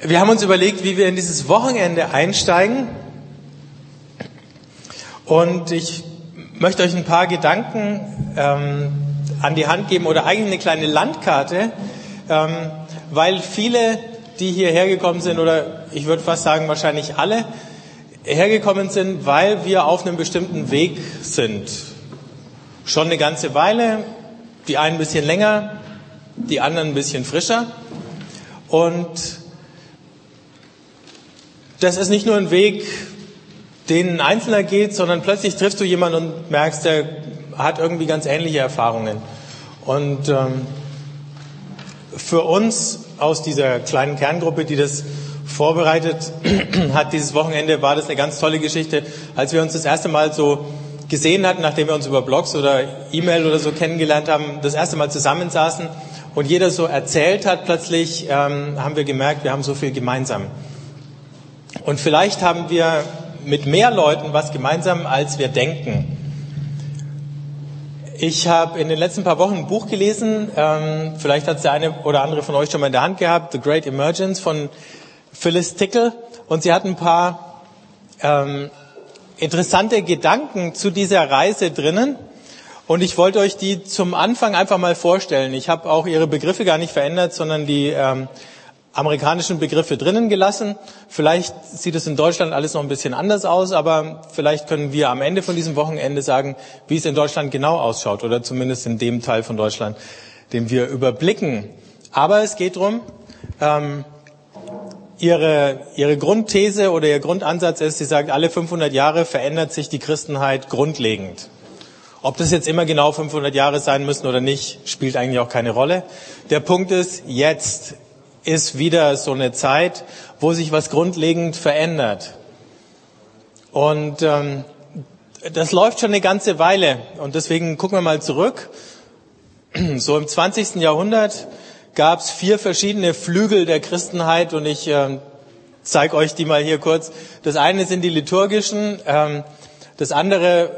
Wir haben uns überlegt, wie wir in dieses Wochenende einsteigen. Und ich möchte euch ein paar Gedanken ähm, an die Hand geben oder eigentlich eine kleine Landkarte, ähm, weil viele, die hierher gekommen sind, oder ich würde fast sagen wahrscheinlich alle, hergekommen sind, weil wir auf einem bestimmten Weg sind. Schon eine ganze Weile, die einen ein bisschen länger, die anderen ein bisschen frischer. Und das ist nicht nur ein Weg, den ein Einzelner geht, sondern plötzlich triffst du jemanden und merkst, der hat irgendwie ganz ähnliche Erfahrungen. Und ähm, für uns aus dieser kleinen Kerngruppe, die das vorbereitet hat, dieses Wochenende, war das eine ganz tolle Geschichte, als wir uns das erste Mal so gesehen hatten, nachdem wir uns über Blogs oder E-Mail oder so kennengelernt haben, das erste Mal zusammensaßen und jeder so erzählt hat, plötzlich ähm, haben wir gemerkt, wir haben so viel gemeinsam. Und vielleicht haben wir mit mehr Leuten was gemeinsam, als wir denken. Ich habe in den letzten paar Wochen ein Buch gelesen, ähm, vielleicht hat es der eine oder andere von euch schon mal in der Hand gehabt, The Great Emergence von Phyllis Tickle. Und sie hat ein paar ähm, interessante Gedanken zu dieser Reise drinnen. Und ich wollte euch die zum Anfang einfach mal vorstellen. Ich habe auch ihre Begriffe gar nicht verändert, sondern die ähm, amerikanischen Begriffe drinnen gelassen. Vielleicht sieht es in Deutschland alles noch ein bisschen anders aus, aber vielleicht können wir am Ende von diesem Wochenende sagen, wie es in Deutschland genau ausschaut oder zumindest in dem Teil von Deutschland, den wir überblicken. Aber es geht darum, ähm, ihre, ihre Grundthese oder ihr Grundansatz ist, sie sagt, alle 500 Jahre verändert sich die Christenheit grundlegend. Ob das jetzt immer genau 500 Jahre sein müssen oder nicht, spielt eigentlich auch keine Rolle. Der Punkt ist, jetzt ist wieder so eine Zeit, wo sich was grundlegend verändert. Und ähm, das läuft schon eine ganze Weile. Und deswegen gucken wir mal zurück. So im 20. Jahrhundert gab es vier verschiedene Flügel der Christenheit und ich äh, zeige euch die mal hier kurz. Das eine sind die liturgischen, ähm, das andere,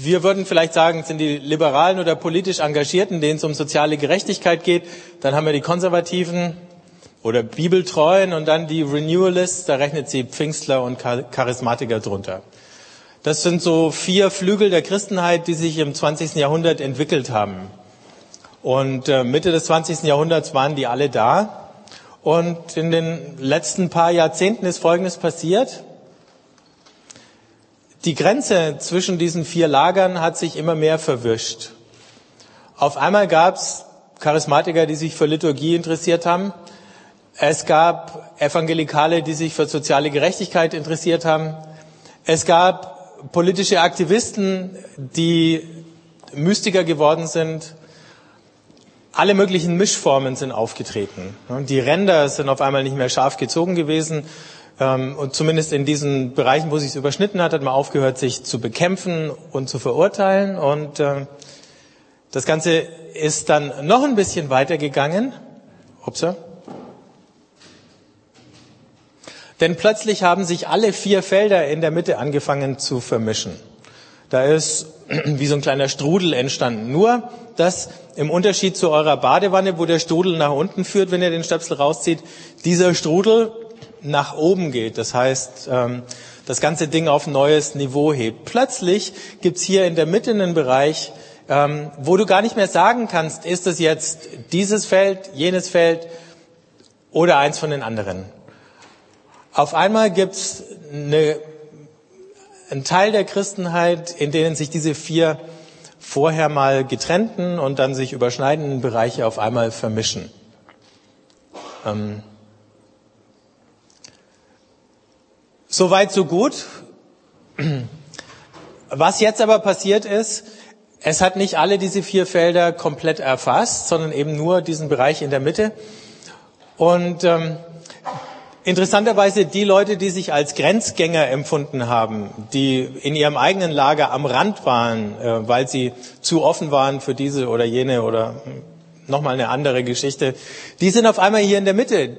wir würden vielleicht sagen, sind die Liberalen oder politisch Engagierten, denen es um soziale Gerechtigkeit geht. Dann haben wir die Konservativen, oder Bibeltreuen und dann die Renewalists, da rechnet sie Pfingstler und Charismatiker drunter. Das sind so vier Flügel der Christenheit, die sich im 20. Jahrhundert entwickelt haben. Und äh, Mitte des 20. Jahrhunderts waren die alle da. Und in den letzten paar Jahrzehnten ist Folgendes passiert. Die Grenze zwischen diesen vier Lagern hat sich immer mehr verwischt. Auf einmal gab es Charismatiker, die sich für Liturgie interessiert haben. Es gab Evangelikale, die sich für soziale Gerechtigkeit interessiert haben. Es gab politische Aktivisten, die Mystiker geworden sind. Alle möglichen Mischformen sind aufgetreten. Die Ränder sind auf einmal nicht mehr scharf gezogen gewesen. Ähm, und zumindest in diesen Bereichen, wo sich überschnitten hat, hat man aufgehört, sich zu bekämpfen und zu verurteilen. Und ähm, das Ganze ist dann noch ein bisschen weitergegangen. Upsa. Denn plötzlich haben sich alle vier Felder in der Mitte angefangen zu vermischen. Da ist wie so ein kleiner Strudel entstanden. Nur, dass im Unterschied zu eurer Badewanne, wo der Strudel nach unten führt, wenn ihr den Stöpsel rauszieht, dieser Strudel nach oben geht. Das heißt, ähm, das ganze Ding auf neues Niveau hebt. Plötzlich gibt's hier in der Mitte einen Bereich, ähm, wo du gar nicht mehr sagen kannst, ist es jetzt dieses Feld, jenes Feld oder eins von den anderen. Auf einmal gibt es eine, einen Teil der Christenheit, in denen sich diese vier vorher mal getrennten und dann sich überschneidenden Bereiche auf einmal vermischen. Ähm, Soweit, so gut. Was jetzt aber passiert ist, es hat nicht alle diese vier Felder komplett erfasst, sondern eben nur diesen Bereich in der Mitte. Und ähm, Interessanterweise die Leute, die sich als Grenzgänger empfunden haben, die in ihrem eigenen Lager am Rand waren, äh, weil sie zu offen waren für diese oder jene oder hm, nochmal eine andere Geschichte, die sind auf einmal hier in der Mitte.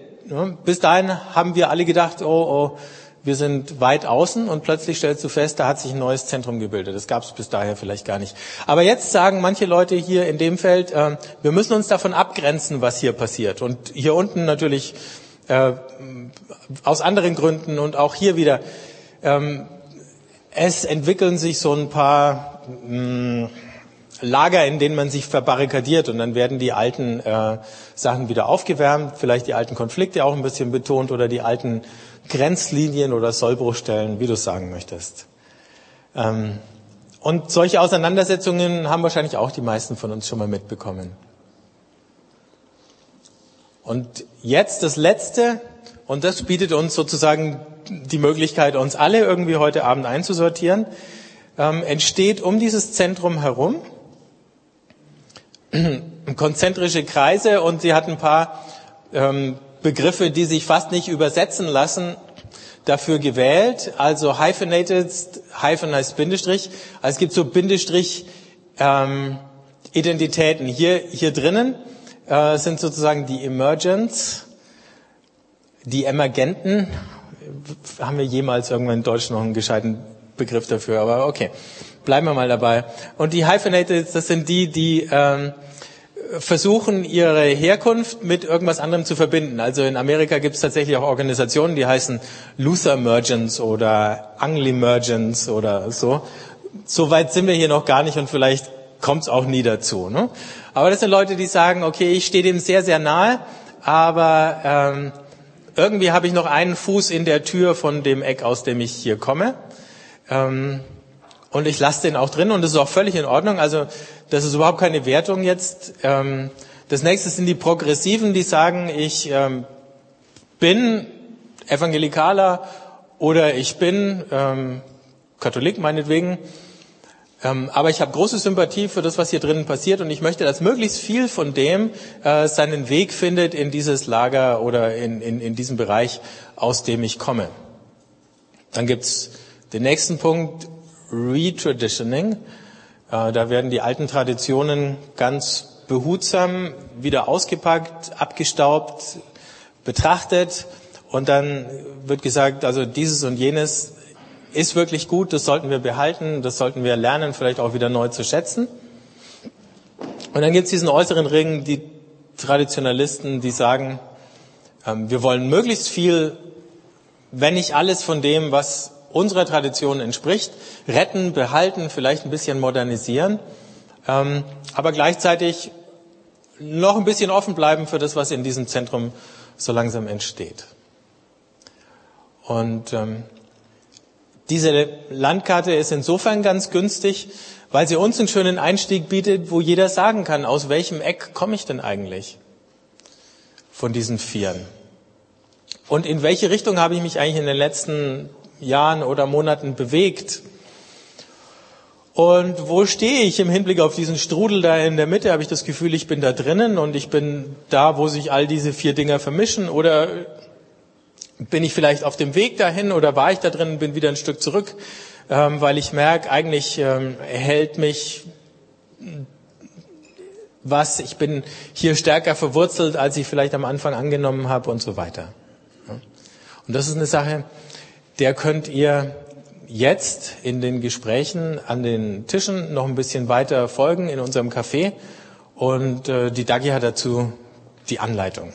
Bis dahin haben wir alle gedacht, oh, oh, wir sind weit außen und plötzlich stellst du fest, da hat sich ein neues Zentrum gebildet. Das gab es bis daher vielleicht gar nicht. Aber jetzt sagen manche Leute hier in dem Feld, äh, wir müssen uns davon abgrenzen, was hier passiert. Und hier unten natürlich äh, aus anderen Gründen und auch hier wieder. Ähm, es entwickeln sich so ein paar mh, mm, Lager, in denen man sich verbarrikadiert und dann werden die alten äh, Sachen wieder aufgewärmt, vielleicht die alten Konflikte auch ein bisschen betont oder die alten Grenzlinien oder Sollbruchstellen, wie du es sagen möchtest. Ähm, und solche Auseinandersetzungen haben wahrscheinlich auch die meisten von uns schon mal mitbekommen. Und jetzt das Letzte, und das bietet uns sozusagen die Möglichkeit, uns alle irgendwie heute Abend einzusortieren, ähm, entsteht um dieses Zentrum herum konzentrische Kreise und sie hat ein paar ähm, Begriffe, die sich fast nicht übersetzen lassen, dafür gewählt. Also hyphenated, hyphen heißt Bindestrich. Also es gibt so Bindestrich ähm, Identitäten. Hier, hier drinnen äh, sind sozusagen die Emergents, die Emergenten. Haben wir jemals irgendwann in Deutsch noch einen gescheiten Begriff dafür? Aber okay, bleiben wir mal dabei. Und die Hyphenated, das sind die, die ähm, versuchen, ihre Herkunft mit irgendwas anderem zu verbinden. Also in Amerika gibt es tatsächlich auch Organisationen, die heißen Luther Mergents oder Angli-Mergents oder so. So weit sind wir hier noch gar nicht und vielleicht kommt es auch nie dazu. Ne? Aber das sind Leute, die sagen, okay, ich stehe dem sehr, sehr nahe, aber ähm, irgendwie habe ich noch einen Fuß in der Tür von dem Eck, aus dem ich hier komme. Ähm, und ich lasse den auch drin und das ist auch völlig in Ordnung. Also das ist überhaupt keine Wertung jetzt. Ähm, das nächste sind die Progressiven, die sagen, ich ähm, bin Evangelikaler oder ich bin ähm, Katholik meinetwegen. Ähm, aber ich habe große Sympathie für das, was hier drinnen passiert und ich möchte, dass möglichst viel von dem äh, seinen Weg findet in dieses Lager oder in, in, in diesen Bereich, aus dem ich komme. Dann gibt's den nächsten Punkt, Retraditioning. Äh, da werden die alten Traditionen ganz behutsam wieder ausgepackt, abgestaubt, betrachtet und dann wird gesagt, also dieses und jenes ist wirklich gut, das sollten wir behalten, das sollten wir lernen, vielleicht auch wieder neu zu schätzen. Und dann gibt es diesen äußeren Ring, die Traditionalisten, die sagen, ähm, wir wollen möglichst viel, wenn nicht alles von dem, was unserer Tradition entspricht, retten, behalten, vielleicht ein bisschen modernisieren, ähm, aber gleichzeitig noch ein bisschen offen bleiben für das, was in diesem Zentrum so langsam entsteht. Und ähm, diese Landkarte ist insofern ganz günstig, weil sie uns einen schönen Einstieg bietet, wo jeder sagen kann, aus welchem Eck komme ich denn eigentlich von diesen Vieren? Und in welche Richtung habe ich mich eigentlich in den letzten Jahren oder Monaten bewegt? Und wo stehe ich im Hinblick auf diesen Strudel da in der Mitte? Habe ich das Gefühl, ich bin da drinnen und ich bin da, wo sich all diese vier Dinger vermischen? Oder bin ich vielleicht auf dem Weg dahin oder war ich da drin bin wieder ein Stück zurück, ähm, weil ich merke, eigentlich ähm, hält mich was, ich bin hier stärker verwurzelt, als ich vielleicht am Anfang angenommen habe und so weiter. Und das ist eine Sache, der könnt ihr jetzt in den Gesprächen an den Tischen noch ein bisschen weiter folgen in unserem Café. Und äh, die Dagi hat dazu die Anleitung.